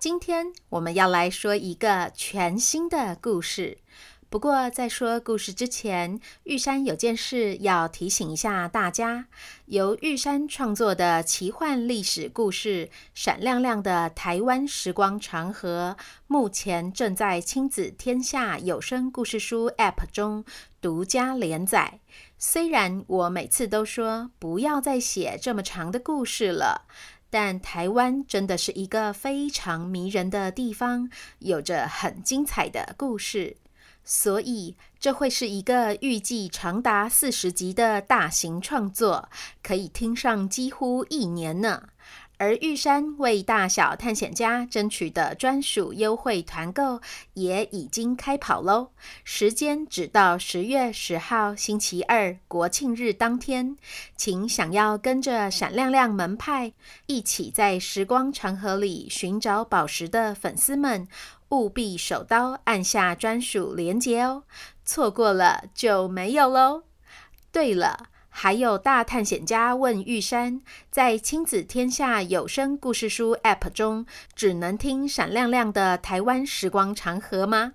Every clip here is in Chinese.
今天我们要来说一个全新的故事。不过，在说故事之前，玉山有件事要提醒一下大家：由玉山创作的奇幻历史故事《闪亮亮的台湾时光长河》，目前正在亲子天下有声故事书 App 中独家连载。虽然我每次都说不要再写这么长的故事了。但台湾真的是一个非常迷人的地方，有着很精彩的故事，所以这会是一个预计长达四十集的大型创作，可以听上几乎一年呢。而玉山为大小探险家争取的专属优惠团购也已经开跑喽，时间只到十月十号星期二国庆日当天，请想要跟着闪亮亮门派一起在时光长河里寻找宝石的粉丝们，务必手刀按下专属链接哦，错过了就没有喽。对了。还有大探险家问玉山，在亲子天下有声故事书 App 中，只能听闪亮亮的台湾时光长河吗？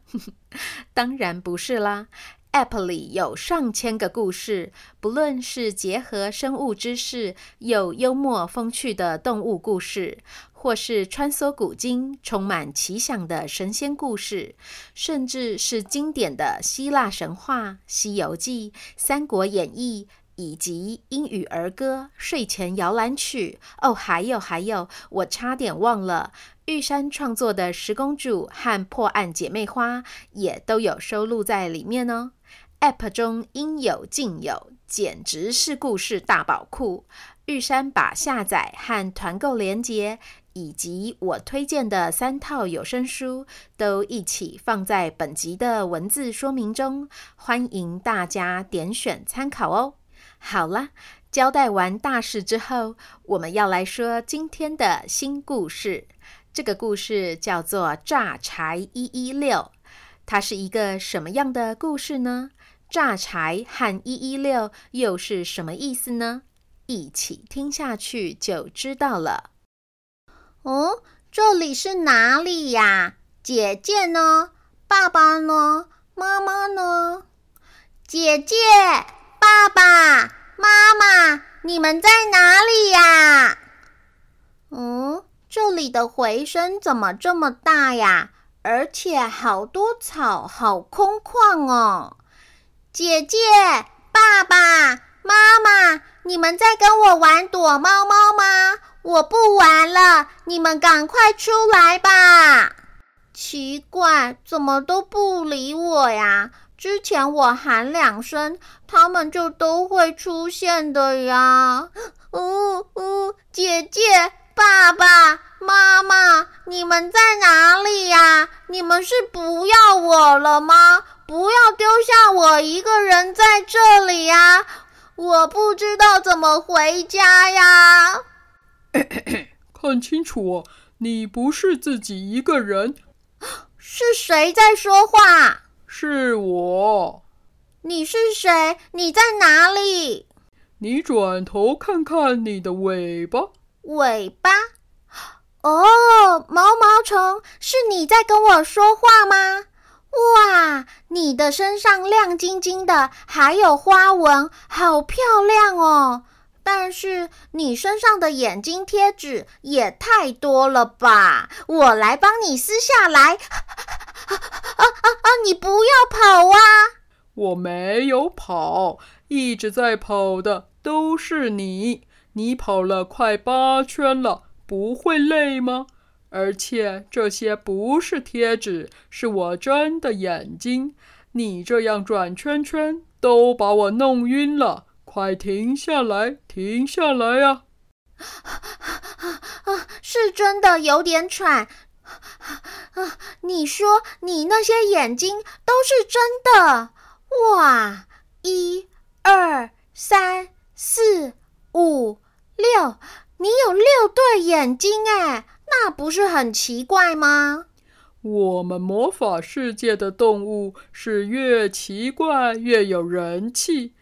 当然不是啦，App 里有上千个故事，不论是结合生物知识又幽默风趣的动物故事，或是穿梭古今、充满奇想的神仙故事，甚至是经典的希腊神话《西游记》《三国演义》。以及英语儿歌、睡前摇篮曲哦，还有还有，我差点忘了，玉山创作的《十公主》和《破案姐妹花》也都有收录在里面哦。App 中应有尽有，简直是故事大宝库。玉山把下载和团购链接，以及我推荐的三套有声书，都一起放在本集的文字说明中，欢迎大家点选参考哦。好了，交代完大事之后，我们要来说今天的新故事。这个故事叫做《诈财一一六》，它是一个什么样的故事呢？诈财和一一六又是什么意思呢？一起听下去就知道了。哦，这里是哪里呀？姐姐呢？爸爸呢？妈妈呢？姐姐。爸妈妈，你们在哪里呀？嗯，这里的回声怎么这么大呀？而且好多草，好空旷哦。姐姐、爸爸妈妈，你们在跟我玩躲猫猫吗？我不玩了，你们赶快出来吧。奇怪，怎么都不理我呀？之前我喊两声，他们就都会出现的呀。呜呜，姐姐、爸爸妈妈，你们在哪里呀？你们是不要我了吗？不要丢下我一个人在这里呀！我不知道怎么回家呀。看清楚，你不是自己一个人。是谁在说话？是我。你是谁？你在哪里？你转头看看你的尾巴。尾巴？哦，毛毛虫，是你在跟我说话吗？哇，你的身上亮晶晶的，还有花纹，好漂亮哦。但是你身上的眼睛贴纸也太多了吧？我来帮你撕下来。啊啊啊！你不要跑啊！我没有跑，一直在跑的都是你。你跑了快八圈了，不会累吗？而且这些不是贴纸，是我真的眼睛。你这样转圈圈，都把我弄晕了。快停下来！停下来呀！啊，是真的有点喘。啊，你说你那些眼睛都是真的？哇，一、二、三、四、五、六，你有六对眼睛哎，那不是很奇怪吗？我们魔法世界的动物是越奇怪越有人气。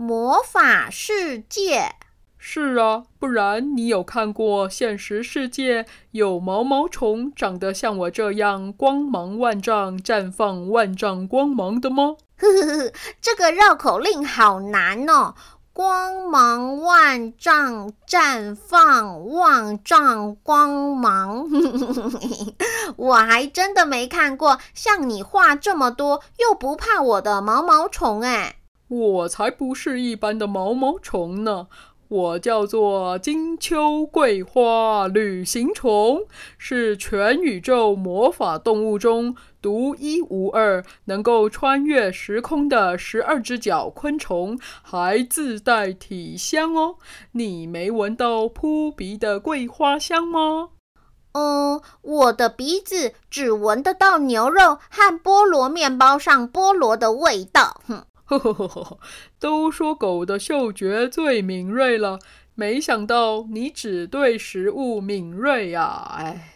魔法世界？是啊，不然你有看过现实世界有毛毛虫长得像我这样光芒万丈、绽放万丈光芒的吗？呵呵呵，这个绕口令好难哦！光芒万丈，绽放万丈光芒，我还真的没看过像你画这么多又不怕我的毛毛虫哎。我才不是一般的毛毛虫呢，我叫做金秋桂花旅行虫，是全宇宙魔法动物中独一无二，能够穿越时空的十二只脚昆虫，还自带体香哦。你没闻到扑鼻的桂花香吗？嗯，我的鼻子只闻得到牛肉和菠萝面包上菠萝的味道。哼。呵呵呵呵，都说狗的嗅觉最敏锐了，没想到你只对食物敏锐呀！哎，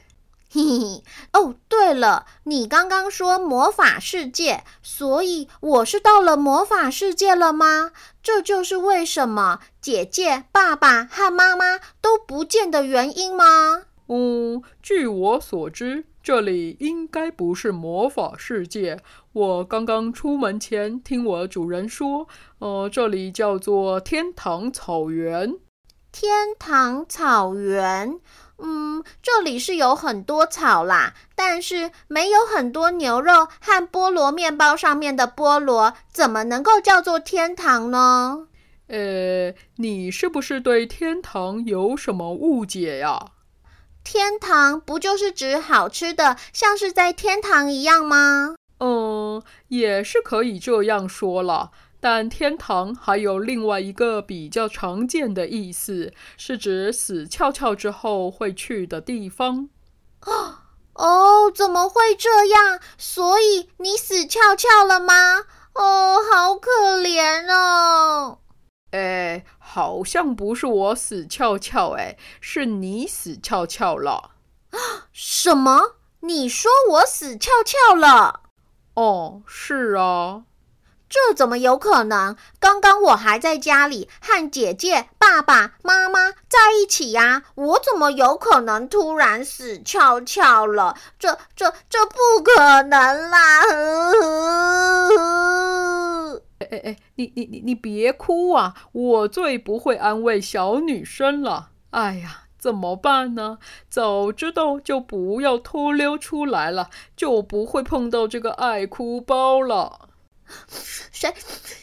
嘿嘿，哦，对了，你刚刚说魔法世界，所以我是到了魔法世界了吗？这就是为什么姐姐、爸爸和妈妈都不见的原因吗？嗯，据我所知，这里应该不是魔法世界。我刚刚出门前听我主人说，呃，这里叫做天堂草原。天堂草原，嗯，这里是有很多草啦，但是没有很多牛肉和菠萝面包上面的菠萝，怎么能够叫做天堂呢？呃，你是不是对天堂有什么误解呀？天堂不就是指好吃的，像是在天堂一样吗？嗯，也是可以这样说了。但天堂还有另外一个比较常见的意思，是指死翘翘之后会去的地方。哦，怎么会这样？所以你死翘翘了吗？哦，好可怜哦。哎，好像不是我死翘翘，哎，是你死翘翘了。什么？你说我死翘翘了？哦，是啊。这怎么有可能？刚刚我还在家里和姐姐、爸爸妈妈在一起呀，我怎么有可能突然死翘翘了？这、这、这不可能啦！哎哎，你你你你别哭啊！我最不会安慰小女生了。哎呀，怎么办呢？早知道就不要偷溜出来了，就不会碰到这个爱哭包了。谁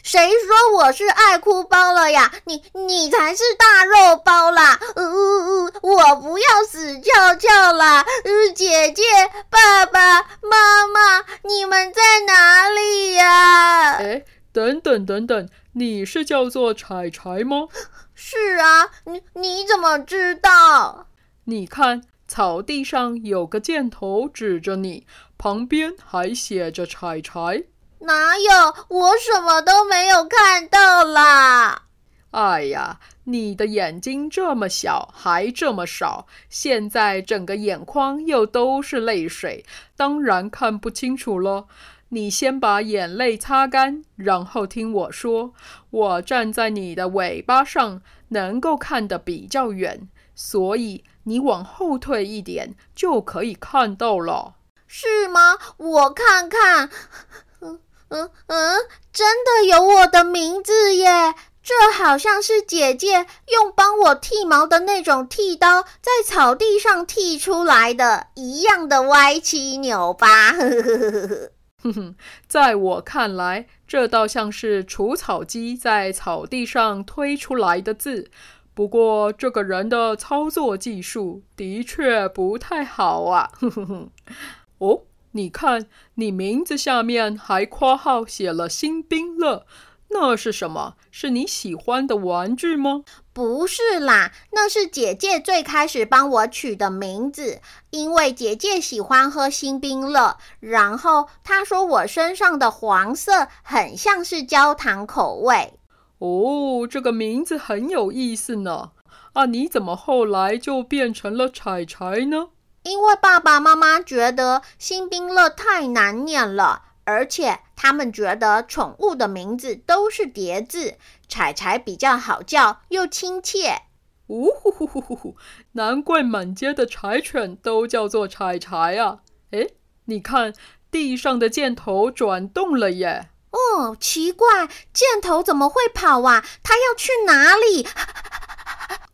谁说我是爱哭包了呀？你你才是大肉包啦！呜呜呜，我不要死翘翘啦！呃，姐姐、爸爸妈妈，你们在哪里呀？哎。等等等等，你是叫做柴柴吗？是啊，你你怎么知道？你看草地上有个箭头指着你，旁边还写着柴柴。哪有？我什么都没有看到啦！哎呀，你的眼睛这么小，还这么少，现在整个眼眶又都是泪水，当然看不清楚了。你先把眼泪擦干，然后听我说。我站在你的尾巴上，能够看得比较远，所以你往后退一点就可以看到了。是吗？我看看。嗯嗯嗯，真的有我的名字耶！这好像是姐姐用帮我剃毛的那种剃刀在草地上剃出来的，一样的歪七扭八。呵呵呵呵哼哼，在我看来，这倒像是除草机在草地上推出来的字。不过，这个人的操作技术的确不太好啊。哼哼哼。哦，你看，你名字下面还括号写了“新兵乐”。那是什么？是你喜欢的玩具吗？不是啦，那是姐姐最开始帮我取的名字，因为姐姐喜欢喝新冰乐，然后她说我身上的黄色很像是焦糖口味。哦，这个名字很有意思呢。啊，你怎么后来就变成了柴柴呢？因为爸爸妈妈觉得新冰乐太难念了。而且他们觉得宠物的名字都是叠字，柴柴比较好叫又亲切。呜呼呼呼呼呼！难怪满街的柴犬都叫做柴柴啊！诶，你看地上的箭头转动了耶！哦，奇怪，箭头怎么会跑啊？它要去哪里？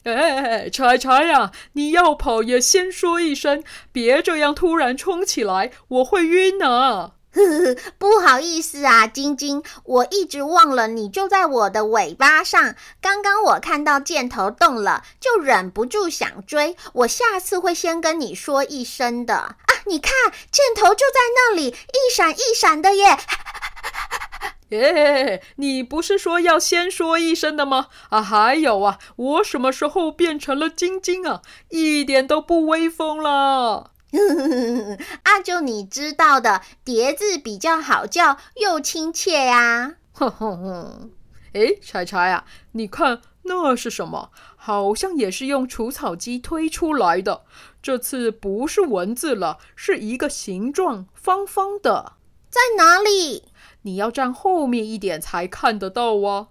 哎，柴柴呀，你要跑也先说一声，别这样突然冲起来，我会晕啊！呵呵，不好意思啊，晶晶，我一直忘了你就在我的尾巴上。刚刚我看到箭头动了，就忍不住想追。我下次会先跟你说一声的啊！你看，箭头就在那里，一闪一闪的耶！耶，你不是说要先说一声的吗？啊，还有啊，我什么时候变成了晶晶啊？一点都不威风了。啊，就你知道的，叠字比较好叫又亲切呀。哼哼哼，哎，柴柴啊，你看那是什么？好像也是用除草机推出来的。这次不是文字了，是一个形状，方方的。在哪里？你要站后面一点才看得到啊。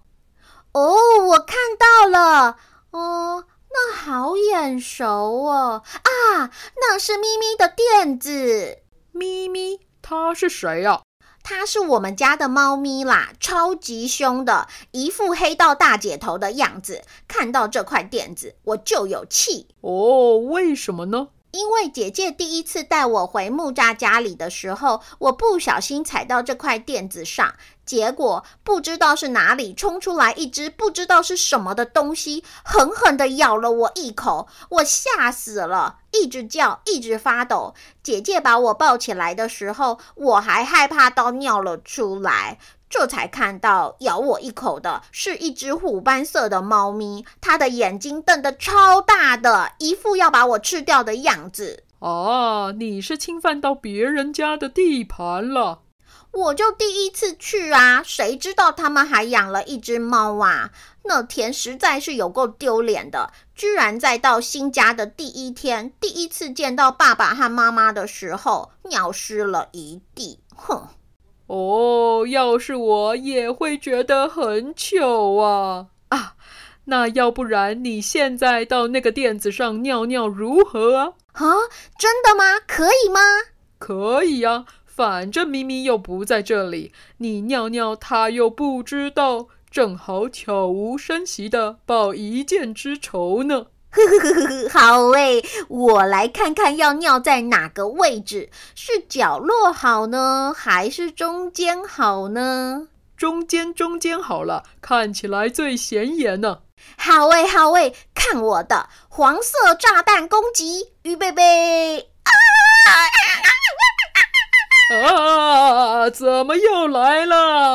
哦，我看到了。哦。那好眼熟哦！啊，那是咪咪的垫子。咪咪，它是谁呀？它是我们家的猫咪啦，超级凶的，一副黑道大姐头的样子。看到这块垫子，我就有气。哦，为什么呢？因为姐姐第一次带我回木栅家里的时候，我不小心踩到这块垫子上，结果不知道是哪里冲出来一只不知道是什么的东西，狠狠地咬了我一口，我吓死了，一直叫，一直发抖。姐姐把我抱起来的时候，我还害怕到尿了出来。这才看到咬我一口的是一只虎斑色的猫咪，它的眼睛瞪得超大的，一副要把我吃掉的样子。啊，你是侵犯到别人家的地盘了？我就第一次去啊，谁知道他们还养了一只猫啊？那天实在是有够丢脸的，居然在到新家的第一天，第一次见到爸爸和妈妈的时候，尿湿了一地。哼！哦，要是我也会觉得很糗啊！啊，那要不然你现在到那个垫子上尿尿如何啊？啊，真的吗？可以吗？可以呀，反正咪咪又不在这里，你尿尿他又不知道，正好悄无声息的报一箭之仇呢。呵呵呵呵呵，好诶，我来看看要尿在哪个位置，是角落好呢，还是中间好呢？中间，中间好了，看起来最显眼呢。好诶，好诶，看我的黄色炸弹攻击，预备备！啊！啊，怎么又来了？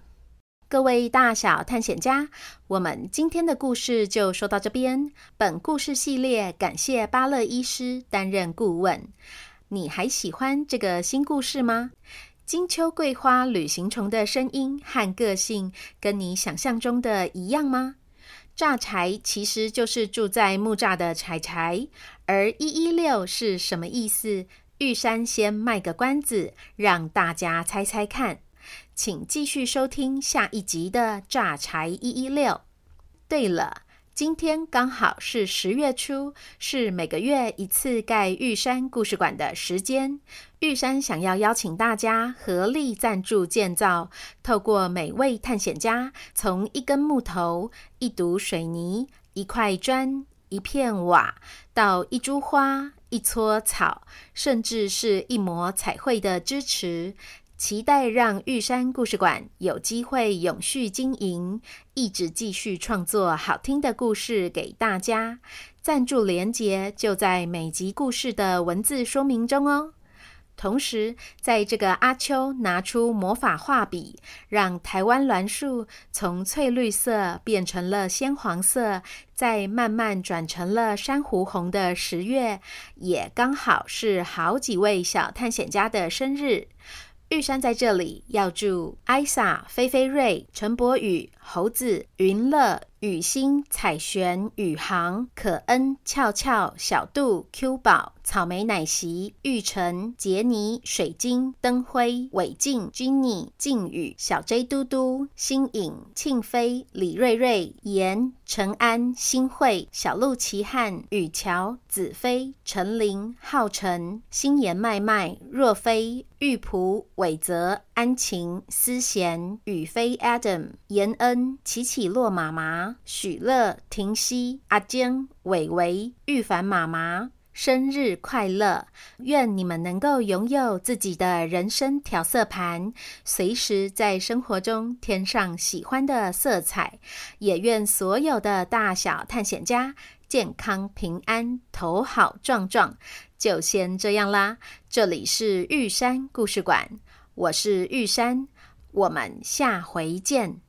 各位大小探险家，我们今天的故事就说到这边。本故事系列感谢巴乐医师担任顾问。你还喜欢这个新故事吗？金秋桂花旅行虫的声音和个性跟你想象中的一样吗？榨柴其实就是住在木栅的柴柴，而一一六是什么意思？玉山先卖个关子，让大家猜猜看。请继续收听下一集的榨柴一一六。对了。今天刚好是十月初，是每个月一次盖玉山故事馆的时间。玉山想要邀请大家合力赞助建造，透过每位探险家从一根木头、一堵水泥、一块砖、一片瓦，到一株花、一撮草，甚至是一抹彩绘的支持。期待让玉山故事馆有机会永续经营，一直继续创作好听的故事给大家。赞助连结就在每集故事的文字说明中哦。同时，在这个阿秋拿出魔法画笔，让台湾栾树从翠绿色变成了鲜黄色，再慢慢转成了珊瑚红的十月，也刚好是好几位小探险家的生日。玉山在这里要祝艾萨、菲菲瑞、陈柏宇、猴子、云乐。雨欣、彩璇、宇航、可恩、俏俏、小杜、Q 宝、草莓奶昔、玉成、杰尼、水晶、灯辉、伟静、Jenny、靖宇、小 J、嘟嘟、新颖、庆飞、李瑞瑞、严、陈安、新慧、小鹿奇汉、雨乔、子飞、陈琳、浩辰、新言麦麦、若飞、玉璞、伟泽、安晴、思贤、宇飞、Adam、严恩、琪琪、洛妈妈、许乐、婷熙、阿坚、伟伟、玉凡妈妈，生日快乐！愿你们能够拥有自己的人生调色盘，随时在生活中添上喜欢的色彩。也愿所有的大小探险家健康平安，头好壮壮。就先这样啦，这里是玉山故事馆。我是玉山，我们下回见。